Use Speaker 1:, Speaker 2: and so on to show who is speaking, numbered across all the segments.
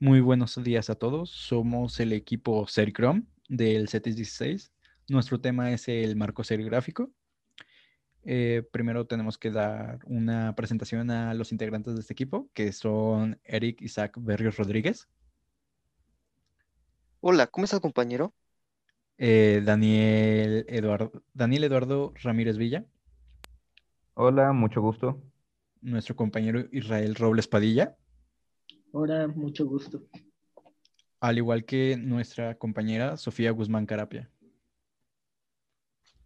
Speaker 1: Muy buenos días a todos. Somos el equipo Sericrom del CETIS 16. Nuestro tema es el marco serigráfico. Eh, primero tenemos que dar una presentación a los integrantes de este equipo, que son Eric Isaac Berrios Rodríguez.
Speaker 2: Hola, ¿cómo estás, compañero?
Speaker 1: Eh, Daniel, Eduardo, Daniel Eduardo Ramírez Villa.
Speaker 3: Hola, mucho gusto.
Speaker 1: Nuestro compañero Israel Robles Padilla.
Speaker 4: Hola, mucho gusto.
Speaker 1: Al igual que nuestra compañera Sofía Guzmán Carapia.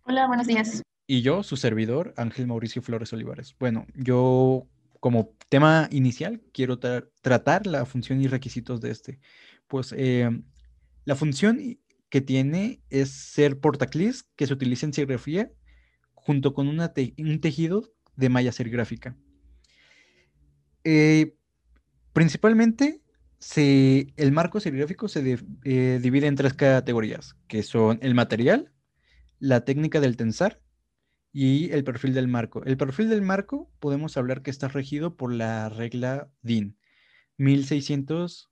Speaker 5: Hola, buenos días.
Speaker 1: Y yo, su servidor, Ángel Mauricio Flores Olivares. Bueno, yo como tema inicial quiero tratar la función y requisitos de este. Pues eh, la función que tiene es ser portaclis que se utiliza en serigrafía junto con un tejido de malla serigráfica. Eh, principalmente, el marco serigráfico se eh, divide en tres categorías, que son el material, la técnica del tensar y el perfil del marco. El perfil del marco podemos hablar que está regido por la regla DIN 1600,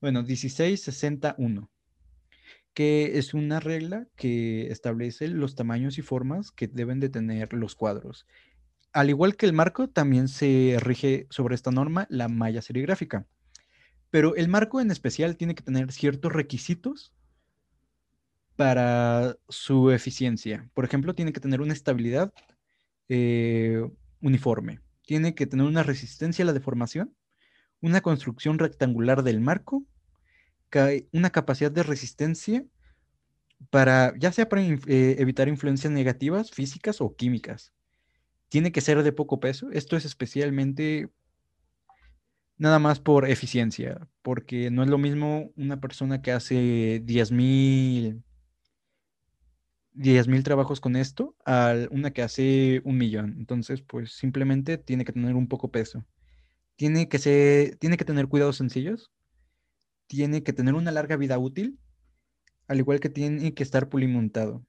Speaker 1: bueno, 1661 que es una regla que establece los tamaños y formas que deben de tener los cuadros. Al igual que el marco, también se rige sobre esta norma la malla serigráfica. Pero el marco en especial tiene que tener ciertos requisitos para su eficiencia. Por ejemplo, tiene que tener una estabilidad eh, uniforme. Tiene que tener una resistencia a la deformación, una construcción rectangular del marco una capacidad de resistencia para, ya sea para eh, evitar influencias negativas, físicas o químicas. Tiene que ser de poco peso. Esto es especialmente nada más por eficiencia, porque no es lo mismo una persona que hace 10 mil 10 mil trabajos con esto a una que hace un millón. Entonces, pues simplemente tiene que tener un poco peso. Tiene que, tiene que tener cuidados sencillos tiene que tener una larga vida útil, al igual que tiene que estar pulimentado.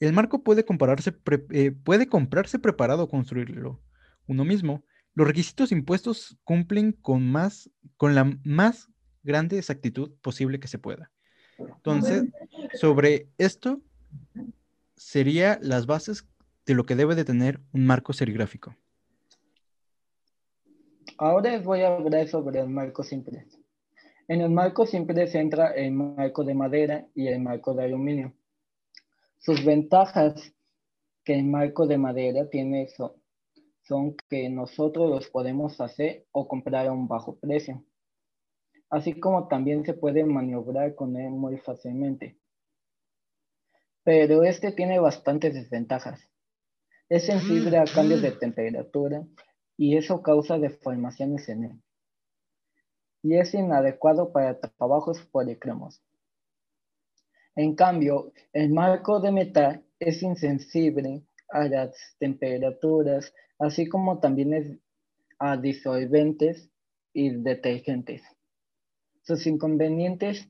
Speaker 1: El marco puede, compararse, eh, puede comprarse preparado o construirlo uno mismo. Los requisitos impuestos cumplen con, más, con la más grande exactitud posible que se pueda. Entonces, sobre esto serían las bases de lo que debe de tener un marco serigráfico.
Speaker 4: Ahora voy a hablar sobre el marco simple. En el marco siempre se entra el marco de madera y el marco de aluminio. Sus ventajas que el marco de madera tiene son, son que nosotros los podemos hacer o comprar a un bajo precio, así como también se puede maniobrar con él muy fácilmente. Pero este tiene bastantes desventajas. Es sensible a cambios de temperatura y eso causa deformaciones en él y es inadecuado para trabajos policromos. En cambio, el marco de metal es insensible a las temperaturas, así como también es a disolventes y detergentes. Sus inconvenientes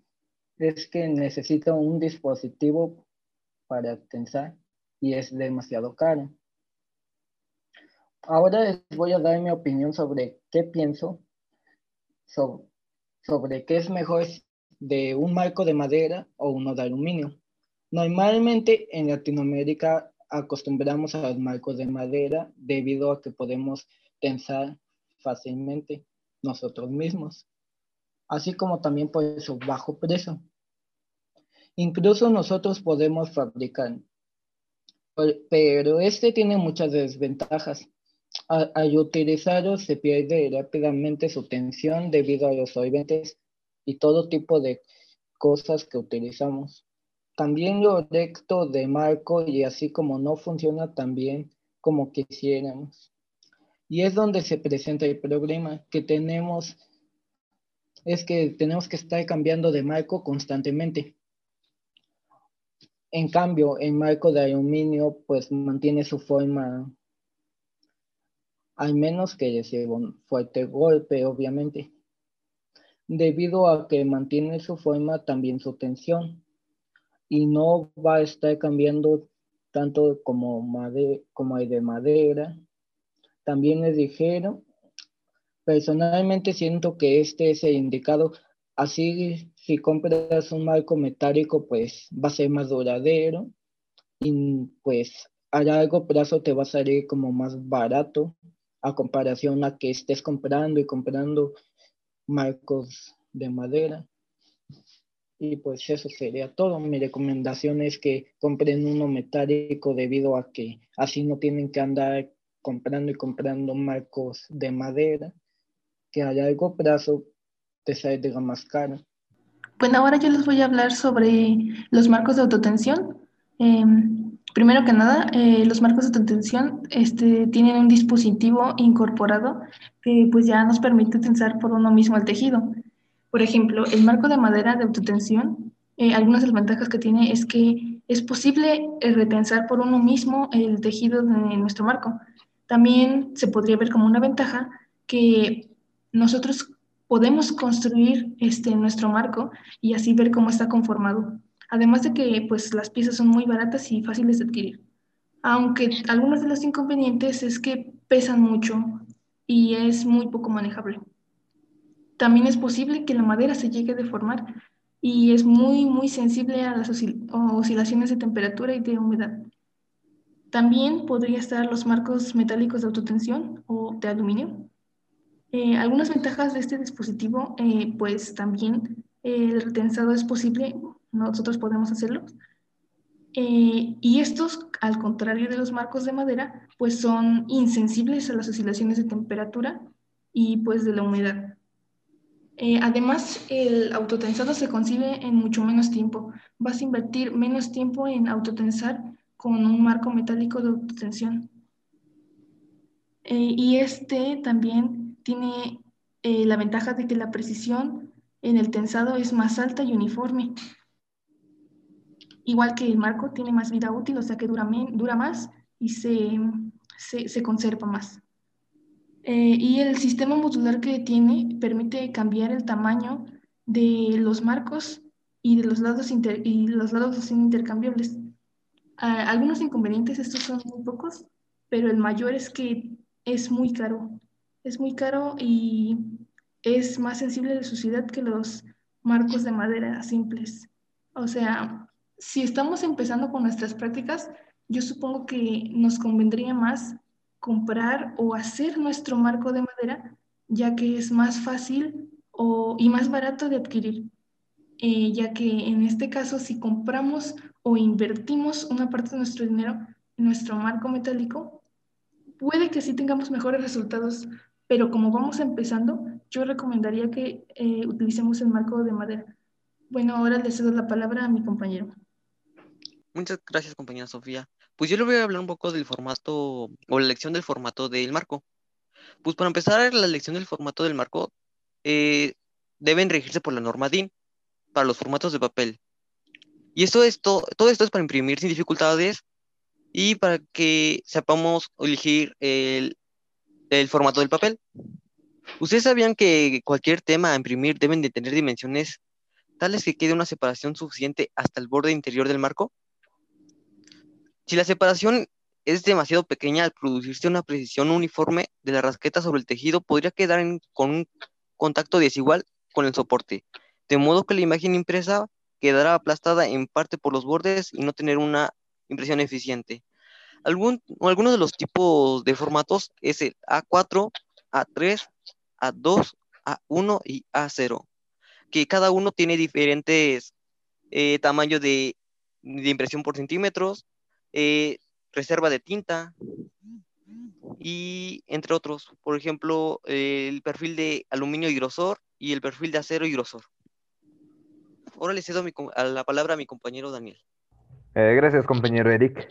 Speaker 4: es que necesita un dispositivo para tensar y es demasiado caro. Ahora les voy a dar mi opinión sobre qué pienso sobre, qué es mejor de un marco de madera o uno de aluminio. Normalmente en Latinoamérica acostumbramos a los marcos de madera debido a que podemos tensar fácilmente nosotros mismos, así como también por su bajo precio. Incluso nosotros podemos fabricar, pero este tiene muchas desventajas al utilizarlo se pierde rápidamente su tensión debido a los solventes y todo tipo de cosas que utilizamos. También lo recto de marco y así como no funciona tan bien como quisiéramos. Y es donde se presenta el problema que tenemos, es que tenemos que estar cambiando de marco constantemente. En cambio, el marco de aluminio pues mantiene su forma al menos que reciba un fuerte golpe, obviamente, debido a que mantiene su forma también su tensión y no va a estar cambiando tanto como, como el de madera. También es ligero, Personalmente siento que este es el indicado. Así, si compras un marco metálico, pues va a ser más duradero y pues a largo plazo te va a salir como más barato a comparación a que estés comprando y comprando marcos de madera. Y pues eso sería todo. Mi recomendación es que compren uno metálico debido a que así no tienen que andar comprando y comprando marcos de madera que a largo plazo te saldrá más caro.
Speaker 2: Bueno, ahora yo les voy a hablar sobre los marcos de autotensión. Em, primero que nada, eh, los marcos de autotensión este, tienen un dispositivo incorporado que pues ya nos permite tensar por uno mismo el tejido. Por ejemplo, el marco de madera de autotensión, eh, algunas de las ventajas que tiene es que es posible eh, retensar por uno mismo el tejido de nuestro marco. También se podría ver como una ventaja que nosotros podemos construir este, nuestro marco y así ver cómo está conformado. Además de que pues, las piezas son muy baratas y fáciles de adquirir. Aunque algunos de los inconvenientes es que pesan mucho y es muy poco manejable. También es posible que la madera se llegue a deformar y es muy, muy sensible a las oscilaciones de temperatura y de humedad. También podría estar los marcos metálicos de autotensión o de aluminio. Eh, algunas ventajas de este dispositivo, eh, pues también el retensado es posible, nosotros podemos hacerlo. Eh, y estos, al contrario de los marcos de madera, pues son insensibles a las oscilaciones de temperatura y pues de la humedad. además, el autotensado se concibe en mucho menos tiempo. Vas a invertir menos tiempo en autotensar con un marco metálico de autotensión. Eh, y este también tiene eh, la ventaja de que la precisión en el tensado es más alta y uniforme. Igual que el marco tiene más vida útil, o sea que dura, dura más y se, se, conserva más. Eh, y el sistema modular que tiene permite cambiar el tamaño de los marcos y de los lados, y los lados intercambiables algunos inconvenientes, estos son muy pocos, pero el mayor es que es muy caro. Es muy caro y es más sensible de suciedad que los marcos de madera simples. O sea, si estamos empezando con nuestras prácticas, yo supongo que nos convendría más comprar o hacer nuestro marco de madera, ya que es más fácil o, y más barato de adquirir. Eh, ya que en este caso si compramos o invertimos una parte de nuestro dinero en nuestro marco metálico, puede que sí tengamos mejores resultados, pero como vamos empezando, yo recomendaría que eh, utilicemos el marco de madera. Bueno, ahora le cedo la palabra a mi compañero.
Speaker 5: Muchas gracias, compañera Sofía. Pues yo le voy a hablar un poco del formato o la elección del formato del marco. Pues para empezar, la elección del formato del marco eh, deben regirse por la norma DIN, para los formatos de papel. Y esto es todo esto es para imprimir sin dificultades y para que sepamos elegir el, el formato del papel. ¿Ustedes sabían que cualquier tema a imprimir deben de tener dimensiones tales que quede una separación suficiente hasta el borde interior del marco? Si la separación es demasiado pequeña al producirse una precisión uniforme de la rasqueta sobre el tejido, podría quedar con un contacto desigual con el soporte, de modo que la imagen impresa quedará aplastada en parte por los bordes y no tener una impresión eficiente. Algún, algunos de los tipos de formatos es el A4, A3, A2, A1 y A0, que cada uno tiene diferentes eh, tamaños de, impresión por centímetros, eh, reserva de tinta y entre otros, por ejemplo, el perfil de aluminio y grosor y el perfil de acero y grosor ahora le cedo a la palabra a mi compañero Daniel.
Speaker 3: Eh, gracias, compañero Eric.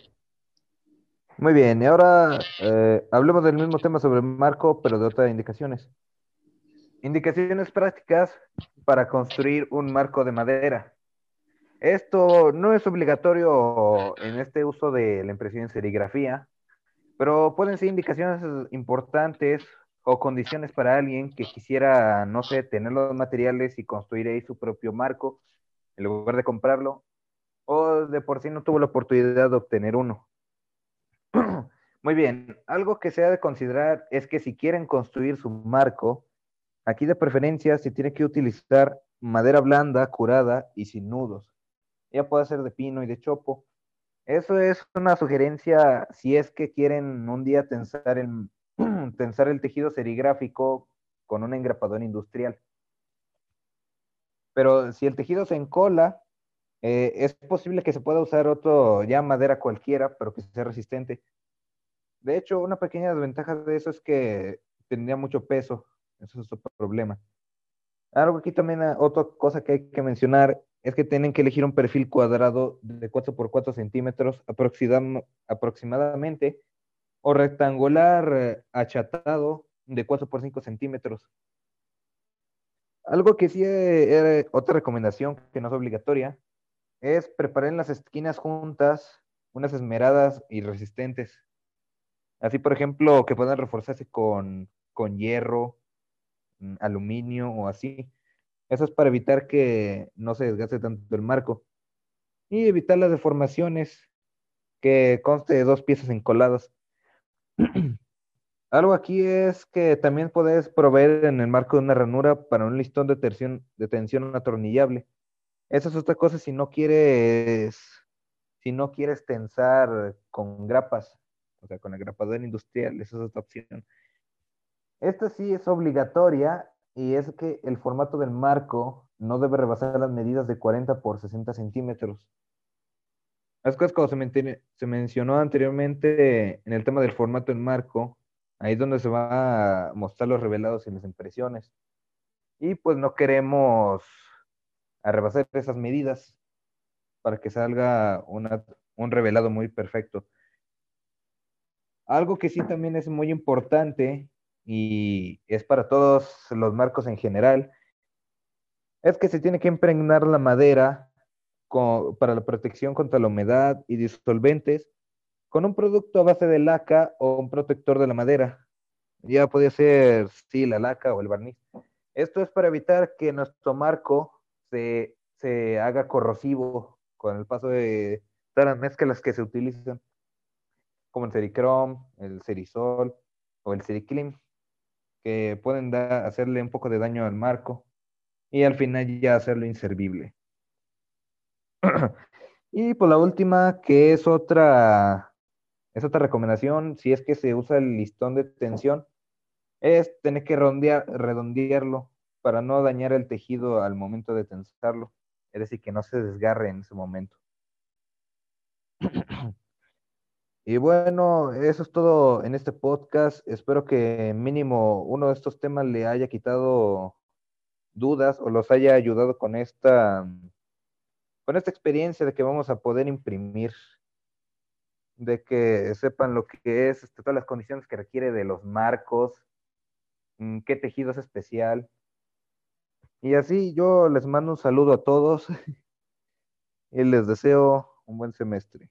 Speaker 3: Muy bien, y ahora eh, hablemos del mismo tema sobre el marco, pero de otras indicaciones. Indicaciones prácticas para construir un marco de madera. Esto no es obligatorio en este uso de la impresión en serigrafía, pero pueden ser indicaciones importantes o condiciones para alguien que quisiera, no sé, tener los materiales y construir ahí su propio marco en lugar de comprarlo, o de por sí no tuvo la oportunidad de obtener uno. Muy bien, algo que se ha de considerar es que si quieren construir su marco, aquí de preferencia se tiene que utilizar madera blanda, curada y sin nudos. Ya puede ser de pino y de chopo. Eso es una sugerencia si es que quieren un día tensar el, tensar el tejido serigráfico con un engrapador industrial. Pero si el tejido se encola, eh, es posible que se pueda usar otro, ya madera cualquiera, pero que sea resistente. De hecho, una pequeña desventaja de eso es que tendría mucho peso. Eso es otro problema. Algo aquí también, ah, otra cosa que hay que mencionar es que tienen que elegir un perfil cuadrado de 4 por 4 centímetros aproximadamente o rectangular eh, achatado de 4 por 5 centímetros. Algo que sí, eh, otra recomendación que no es obligatoria, es preparar en las esquinas juntas unas esmeradas y resistentes. Así, por ejemplo, que puedan reforzarse con, hierro, mm, aluminio o así. Eso es para evitar que no se desgaste tanto el marco. Y evitar las deformaciones que conste de dos piezas encoladas. Algo aquí es que también puedes proveer en el marco de una ranura para un listón de, tensión, de tensión atornillable. Esa es otra cosa si no quieres, si no quieres tensar con grapas o sea, con el grapador industrial, esa es otra opción. Esta sí es obligatoria y es que el formato del marco no debe rebasar las medidas de 40 por 60 centímetros. Es que como se, se mencionó anteriormente en el tema del formato del marco, ahí es donde se va a mostrar los revelados y las impresiones. Y pues no queremos rebasar esas medidas para que salga un revelado muy perfecto. Algo que sí también es muy importante y es para todos los marcos en general, es que se tiene que impregnar la madera para la protección contra la humedad y disolventes con un producto a base de laca o un protector de la madera. Ya podría ser, sí, la laca o el barniz. Esto es para evitar que nuestro marco se, se haga corrosivo con el paso de todas las mezclas que se utilizan como el Sericrom, el Cerisol o el Sericlim, que pueden hacerle un poco de daño al marco y al final ya hacerlo inservible. y por la última, que es otra, es otra recomendación, si es que se usa el listón de tensión, es tener que redondearlo para no dañar el tejido al momento de tensarlo, es decir, que no se desgarre en ese momento. Y bueno, eso es todo en este podcast. Espero que mínimo uno de estos temas le haya quitado dudas o los haya ayudado con esta, con esta experiencia de que vamos a poder imprimir, de que sepan lo que es, este, todas las condiciones que requiere de los marcos, mm, qué tejido es especial. Y así yo les mando un saludo a todos y les deseo un buen semestre.